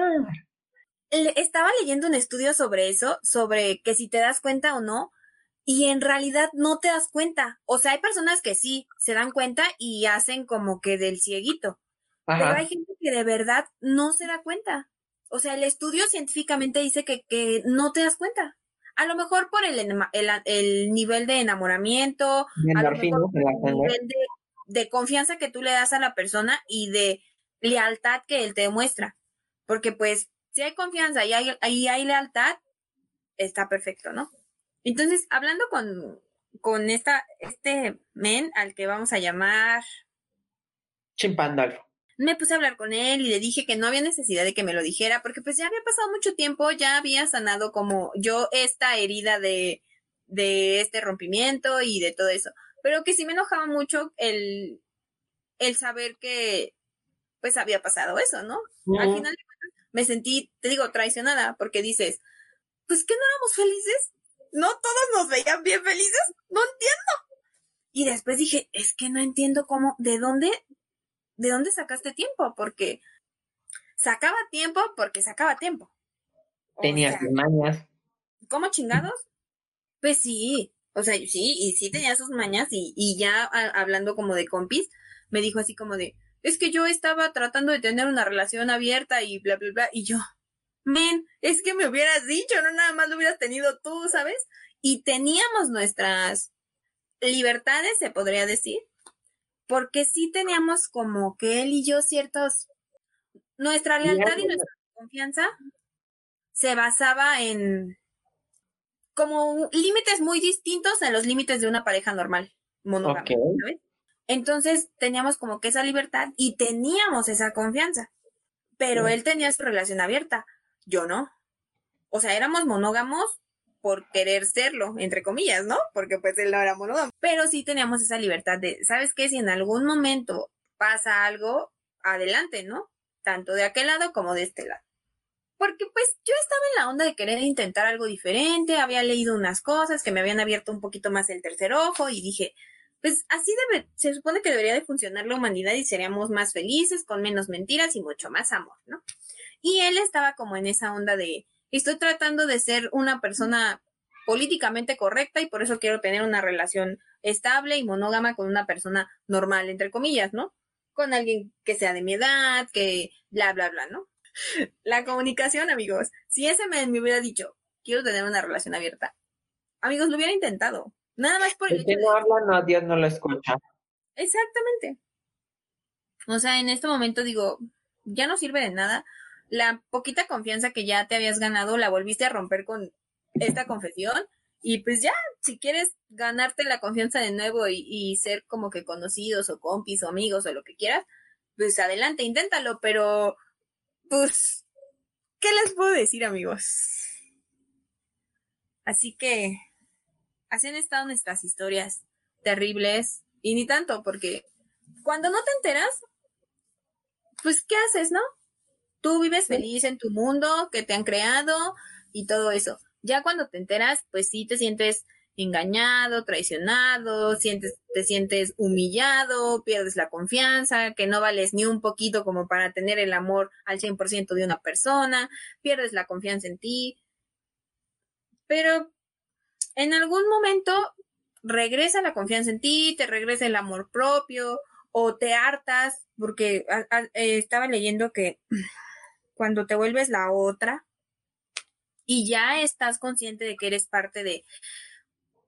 Estaba leyendo un estudio sobre eso, sobre que si te das cuenta o no, y en realidad no te das cuenta. O sea, hay personas que sí se dan cuenta y hacen como que del cieguito. Pero hay gente que de verdad no se da cuenta. O sea, el estudio científicamente dice que, que no te das cuenta. A lo mejor por el, el, nivel de enamoramiento, a lo mejor el nivel de, confianza que tú le das a la persona y de lealtad que él te demuestra. Porque pues, si hay confianza y hay, y hay lealtad, está perfecto, ¿no? Entonces, hablando con, con esta, este men al que vamos a llamar Chimpandalfo. Me puse a hablar con él y le dije que no había necesidad de que me lo dijera, porque pues ya había pasado mucho tiempo, ya había sanado como yo esta herida de, de este rompimiento y de todo eso. Pero que sí me enojaba mucho el, el saber que pues había pasado eso, ¿no? Al final me sentí, te digo, traicionada, porque dices, pues que no éramos felices no todos nos veían bien felices, no entiendo. Y después dije, es que no entiendo cómo, de dónde, de dónde sacaste tiempo, porque sacaba tiempo porque sacaba tiempo. Tenías mañas. ¿Cómo chingados? Pues sí, o sea, sí, y sí tenía sus mañas y, y ya hablando como de compis, me dijo así como de, es que yo estaba tratando de tener una relación abierta y bla, bla, bla, y yo, men, es que me hubieras dicho, no nada más lo hubieras tenido tú, ¿sabes? Y teníamos nuestras libertades, se podría decir, porque sí teníamos como que él y yo ciertos, nuestra lealtad y nuestra confianza se basaba en como límites muy distintos a los límites de una pareja normal, monógama, ¿sabes? Entonces teníamos como que esa libertad y teníamos esa confianza, pero él tenía su relación abierta yo no. O sea, éramos monógamos por querer serlo, entre comillas, ¿no? Porque pues él no era monógamo. Pero sí teníamos esa libertad de, ¿sabes qué? Si en algún momento pasa algo, adelante, ¿no? Tanto de aquel lado como de este lado. Porque pues yo estaba en la onda de querer intentar algo diferente, había leído unas cosas que me habían abierto un poquito más el tercer ojo y dije, pues así debe, se supone que debería de funcionar la humanidad y seríamos más felices, con menos mentiras y mucho más amor, ¿no? Y él estaba como en esa onda de, estoy tratando de ser una persona políticamente correcta y por eso quiero tener una relación estable y monógama con una persona normal, entre comillas, ¿no? Con alguien que sea de mi edad, que bla, bla, bla, ¿no? La comunicación, amigos. Si ese me, me hubiera dicho, quiero tener una relación abierta, amigos, lo hubiera intentado. Nada más por el, que no habla, no, Dios no lo escucha. Exactamente. O sea, en este momento digo, ya no sirve de nada la poquita confianza que ya te habías ganado la volviste a romper con esta confesión. Y pues ya, si quieres ganarte la confianza de nuevo y, ser como que conocidos o compis o amigos o lo que quieras, pues adelante, inténtalo, pero pues, ¿qué les puedo decir amigos? Así que, así han estado nuestras historias terribles y ni tanto, porque cuando no te enteras, pues, ¿qué haces, no? Tú vives feliz en tu mundo que te han creado y todo eso. Ya cuando te enteras, pues sí te sientes engañado, traicionado, sientes, te sientes humillado, pierdes la confianza, que no vales ni un poquito como para tener el amor al 100% de una persona, pierdes la confianza en ti. Pero en algún momento regresa la confianza en ti, te regresa el amor propio o te hartas, porque eh, estaba leyendo que cuando te vuelves la otra y ya estás consciente de que eres parte de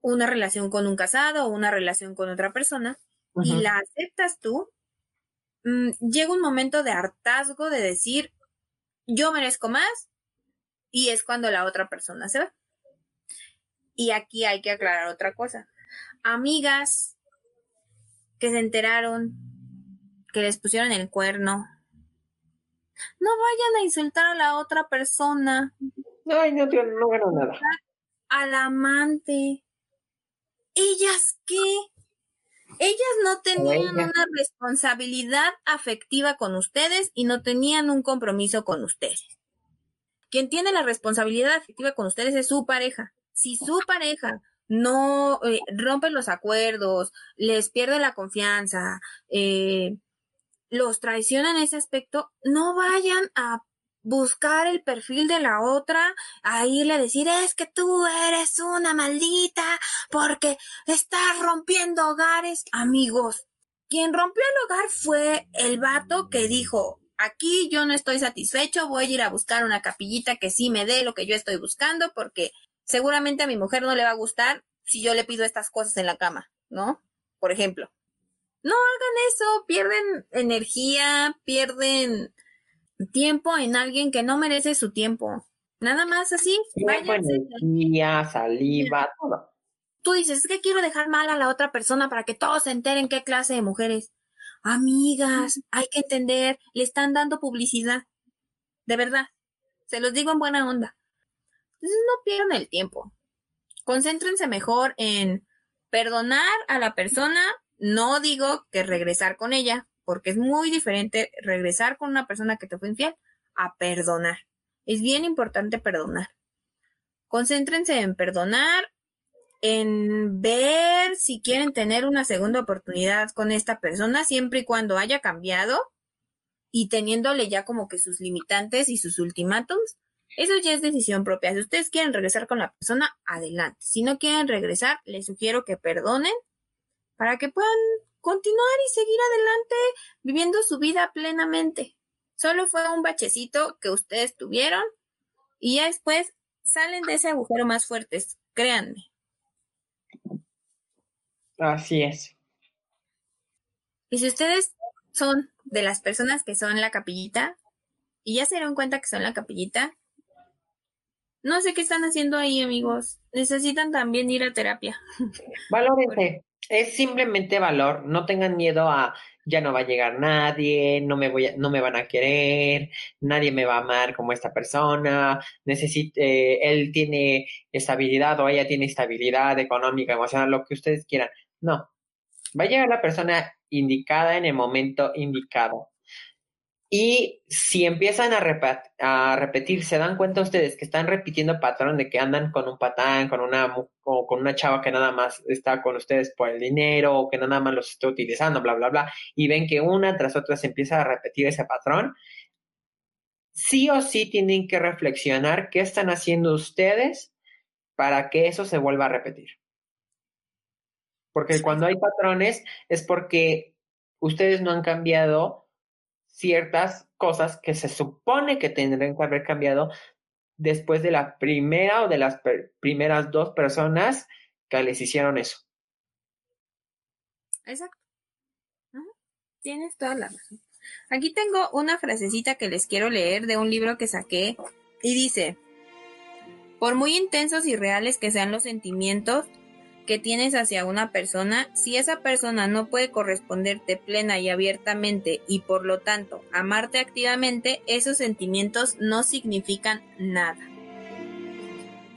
una relación con un casado o una relación con otra persona y la aceptas tú, mm, llega un momento de hartazgo de decir, yo merezco más y es cuando la otra persona se va. Y aquí hay que aclarar otra cosa. Amigas que se enteraron que les pusieron el cuerno no vayan a insultar a la otra persona. Ay, no, tío, no ganó nada. Al amante. ¿Ellas qué? Ellas no tenían una responsabilidad afectiva con ustedes y no tenían un compromiso con ustedes. Quien tiene la responsabilidad afectiva con ustedes es su pareja. Si su pareja no eh, rompe los acuerdos, les pierde la confianza, eh, los traiciona en ese aspecto, no vayan a buscar el perfil de la otra, a irle a decir es que tú eres una maldita porque estás rompiendo hogares. Amigos, quien rompió el hogar fue el vato que dijo, aquí yo no estoy satisfecho, voy a ir a buscar una capillita que sí me dé lo que yo estoy buscando porque seguramente a mi mujer no le va a gustar si yo le pido estas cosas en la cama, ¿no? Por ejemplo. No hagan eso, pierden energía, pierden tiempo en alguien que no merece su tiempo. Nada más así. energía, saliva, todo. Tú dices, es que quiero dejar mal a la otra persona para que todos se enteren qué clase de mujeres. Amigas, hay que entender, le están dando publicidad. De verdad. Se los digo en buena onda. Entonces no pierdan el tiempo. Concéntrense mejor en perdonar a la persona. No digo que regresar con ella, porque es muy diferente regresar con una persona que te fue infiel a perdonar. Es bien importante perdonar. Concéntrense en perdonar, en ver si quieren tener una segunda oportunidad con esta persona, siempre y cuando haya cambiado y teniéndole ya como que sus limitantes y sus ultimátums. Eso ya es decisión propia. Si ustedes quieren regresar con la persona, adelante. Si no quieren regresar, les sugiero que perdonen para que puedan continuar y seguir adelante viviendo su vida plenamente. Solo fue un bachecito que ustedes tuvieron y ya después salen de ese agujero más fuertes, créanme. Así es. Y si ustedes son de las personas que son la capillita y ya se dieron cuenta que son la capillita, no sé qué están haciendo ahí, amigos. Necesitan también ir a terapia. Valórense es simplemente valor, no tengan miedo a ya no va a llegar nadie, no me voy no me van a querer, nadie me va a amar como esta persona, necesite, él tiene estabilidad o ella tiene estabilidad económica, emocional, lo que ustedes quieran. No. Va a llegar la persona indicada en el momento indicado. Y si empiezan a, a, repetir, se dan cuenta ustedes que están repitiendo patrón de que andan con un patán, con una, o con una chava que nada más está con ustedes por el dinero o que nada más los está utilizando, bla, bla, bla, y ven que una tras otra se empieza a repetir ese patrón, sí o sí tienen que reflexionar qué están haciendo ustedes para que eso se vuelva a repetir. Porque cuando hay patrones es porque ustedes no han cambiado ciertas cosas que se supone que tendrían que haber cambiado después de la primera o de las primeras dos personas que les hicieron eso. Exacto. Tienes toda la razón. Aquí tengo una frasecita que les quiero leer de un libro que saqué y dice, por muy intensos y reales que sean los sentimientos, que tienes hacia una persona, si esa persona no puede corresponderte plena y abiertamente y por lo tanto amarte activamente, esos sentimientos no significan nada.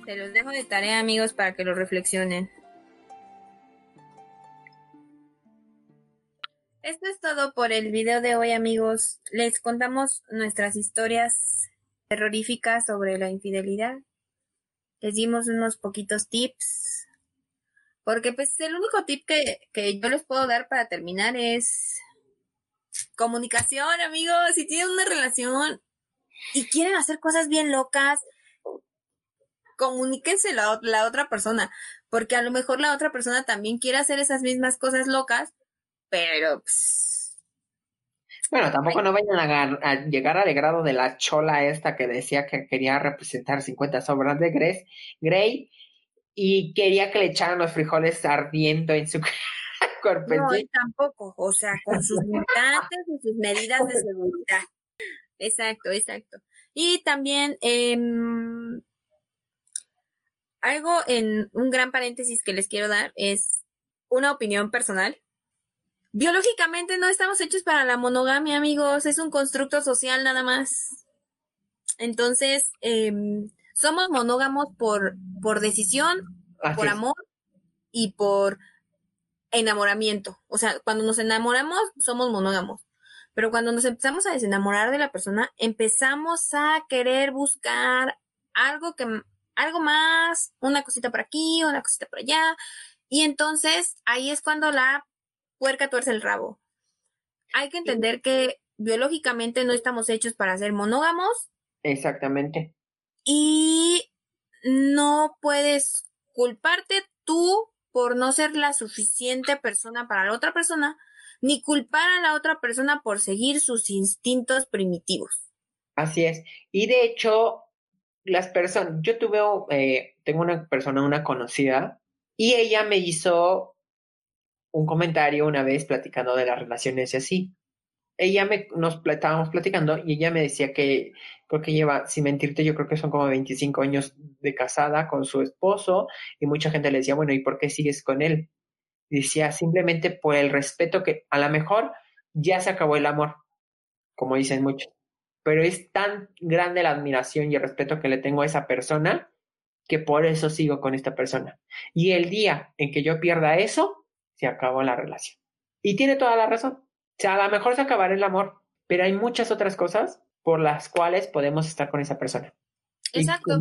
Se los dejo de tarea amigos para que lo reflexionen. Esto es todo por el video de hoy amigos. Les contamos nuestras historias terroríficas sobre la infidelidad. Les dimos unos poquitos tips porque pues el único tip que, yo les puedo dar para terminar es comunicación, amigos. Si tienen una relación y quieren hacer cosas bien locas, comuníquense la, la otra persona, porque a lo mejor la otra persona también quiere hacer esas mismas cosas locas, pero pues, bueno, tampoco no vayan a, llegar al grado de la chola esta que decía que quería representar 50 sobras de Grey y quería que le echaran los frijoles ardiendo en su cuerpo. No, tampoco, o sea, con sus limitantes y sus medidas de seguridad. Exacto, exacto. Y también em, algo en un gran paréntesis que les quiero dar es una opinión personal. Biológicamente no estamos hechos para la monogamia, amigos, es un constructo social nada más. Entonces, eh, somos monógamos por, por decisión, por amor y por enamoramiento. O sea, cuando nos enamoramos, somos monógamos. Pero cuando nos empezamos a desenamorar de la persona, empezamos a querer buscar algo que, algo más, una cosita por aquí, una cosita por allá. Y entonces ahí es cuando la puerca tuerce el rabo. Hay que entender que biológicamente no estamos hechos para ser monógamos. Exactamente. Y no puedes culparte tú por no ser la suficiente persona para la otra persona, ni culpar a la otra persona por seguir sus instintos primitivos. Así es. Y de hecho, las personas, yo tuve, eh, tengo una persona, una conocida, y ella me hizo un comentario una vez platicando de las relaciones y así. Ella me, nos estábamos platicando y ella me decía que creo que lleva, sin mentirte, yo creo que son como 25 años de casada con su esposo y mucha gente le decía, bueno, ¿y por qué sigues con él? decía simplemente por el respeto que a lo mejor ya se acabó el amor, como dicen muchos, pero es tan grande la admiración y el respeto que le tengo a esa persona que por eso sigo con esta persona. Y el día en que yo pierda eso, se acabó la relación. Y tiene toda la razón. O sea, a lo mejor se acabará el amor, pero hay muchas otras cosas por las cuales podemos estar con esa persona. Exacto.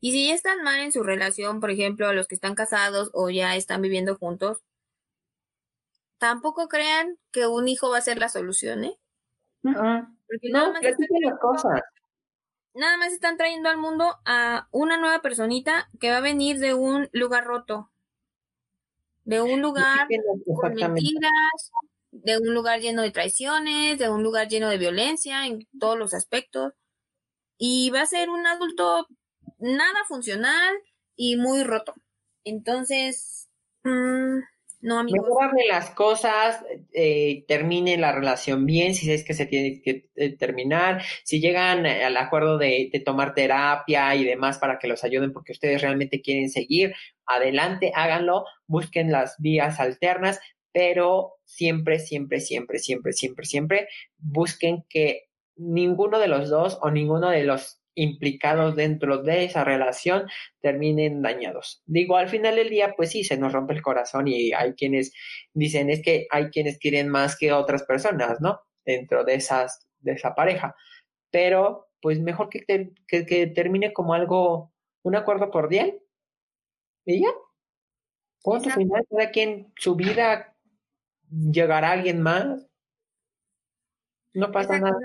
Y si ya están mal en su relación, por ejemplo, los que están casados o ya están viviendo juntos, tampoco crean que un hijo va a ser la solución, ¿eh? Porque no, nada más, están, cosas. nada más están trayendo al mundo a una nueva personita que va a venir de un lugar roto, de un lugar con mentiras, de un lugar lleno de traiciones, de un lugar lleno de violencia en todos los aspectos. Y va a ser un adulto nada funcional y muy roto. Entonces, mmm, no, amigos. las cosas, eh, termine la relación bien, si es que se tiene que eh, terminar, si llegan al acuerdo de, de, tomar terapia y demás para que los ayuden porque ustedes realmente quieren seguir, adelante, háganlo, busquen las vías alternas, pero siempre, siempre, siempre, siempre, siempre, siempre busquen que ninguno de los dos o ninguno de los implicados dentro de esa relación terminen dañados. Digo, al final del día, pues sí, se nos rompe el corazón y hay quienes dicen es que hay quienes quieren más que otras personas, ¿no? Dentro de esas, de esa pareja. Pero, pues mejor que, que, termine como algo, un acuerdo cordial. Y ya. Punto final, cada quien su vida llegará a alguien más. No pasa nada.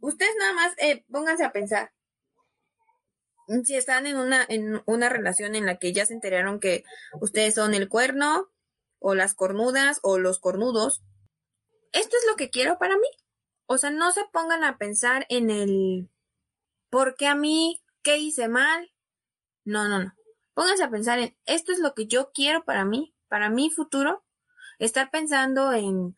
Ustedes nada más eh, pónganse a pensar si están en una, en una relación en la que ya se enteraron que ustedes son el cuerno, o las cornudas, o los cornudos, esto es lo que quiero para mí. O sea, no se pongan a pensar en el ¿por qué a mí? ¿Qué hice mal? No, no, no. Pónganse a pensar en esto es lo que yo quiero para mí, para mi futuro. Estar pensando en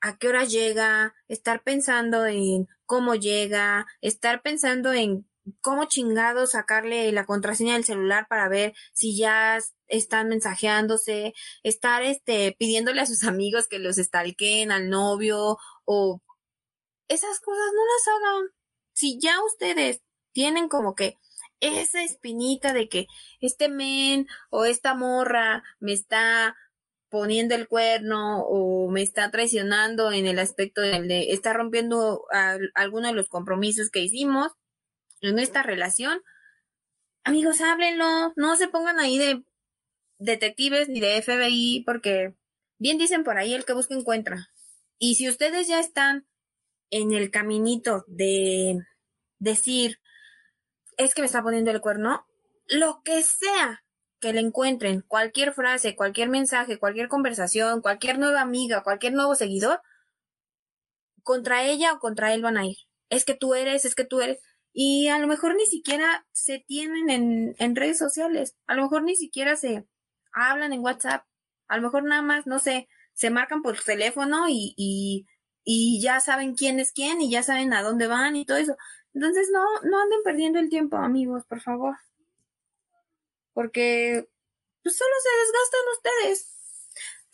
a qué hora llega, estar pensando en cómo llega, estar pensando en cómo chingado sacarle la contraseña del celular para ver si ya están mensajeándose, estar este pidiéndole a sus amigos que los estalquen al novio o esas cosas no las hagan. Si ya ustedes tienen como que esa espinita de que este men o esta morra me está poniendo el cuerno o me está traicionando en el aspecto de, de está rompiendo alguno de los compromisos que hicimos, en esta relación, amigos, háblenlo, no se pongan ahí de detectives ni de FBI, porque bien dicen por ahí el que busca encuentra. Y si ustedes ya están en el caminito de decir, es que me está poniendo el cuerno, lo que sea que le encuentren, cualquier frase, cualquier mensaje, cualquier conversación, cualquier nueva amiga, cualquier nuevo seguidor, contra ella o contra él van a ir. Es que tú eres, es que tú eres. Y a lo mejor ni siquiera se tienen en, en redes sociales, a lo mejor ni siquiera se hablan en WhatsApp, a lo mejor nada más, no sé, se marcan por teléfono y, y, y ya saben quién es quién y ya saben a dónde van y todo eso. Entonces no, no anden perdiendo el tiempo, amigos, por favor. Porque pues solo se desgastan ustedes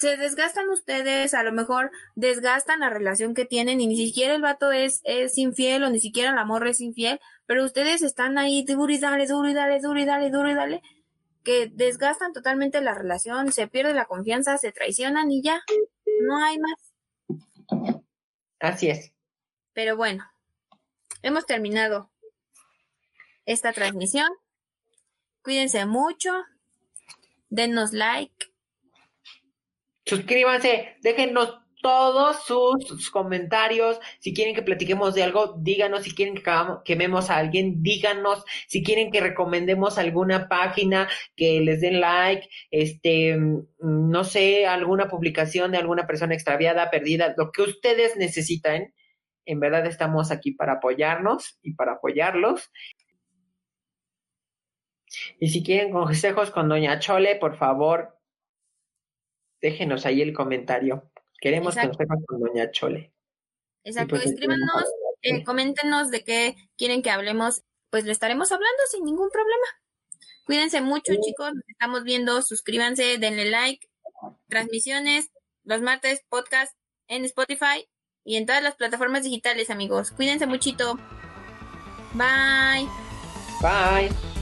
se desgastan ustedes, a lo mejor desgastan la relación que tienen y ni siquiera el vato es, es infiel o ni siquiera el amor es infiel, pero ustedes están ahí duro y dale, duro y dale, duro y dale, duro y dale. que desgastan totalmente la relación, se pierde la confianza, se traicionan y ya, no hay más. Así es. Pero bueno, hemos terminado esta transmisión. Cuídense mucho, denos like. Suscríbanse, déjenos todos sus, comentarios. Si quieren que platiquemos de algo, díganos. Si quieren que quememos a alguien, díganos. Si quieren que recomendemos alguna página, que les den like, este, no sé, alguna publicación de alguna persona extraviada, perdida, lo que ustedes necesitan. En verdad estamos aquí para apoyarnos y para apoyarlos. Y si quieren consejos con Doña Chole, por favor, déjenos ahí el comentario. Queremos consejos con Doña Chole. Exacto, pues, escríbanos, eh, coméntenos de qué quieren que hablemos, pues le estaremos hablando sin ningún problema. Cuídense mucho, chicos, nos estamos viendo, suscríbanse, denle like, transmisiones los martes, podcast en Spotify y en todas las plataformas digitales, amigos. Cuídense muchito. Bye. Bye.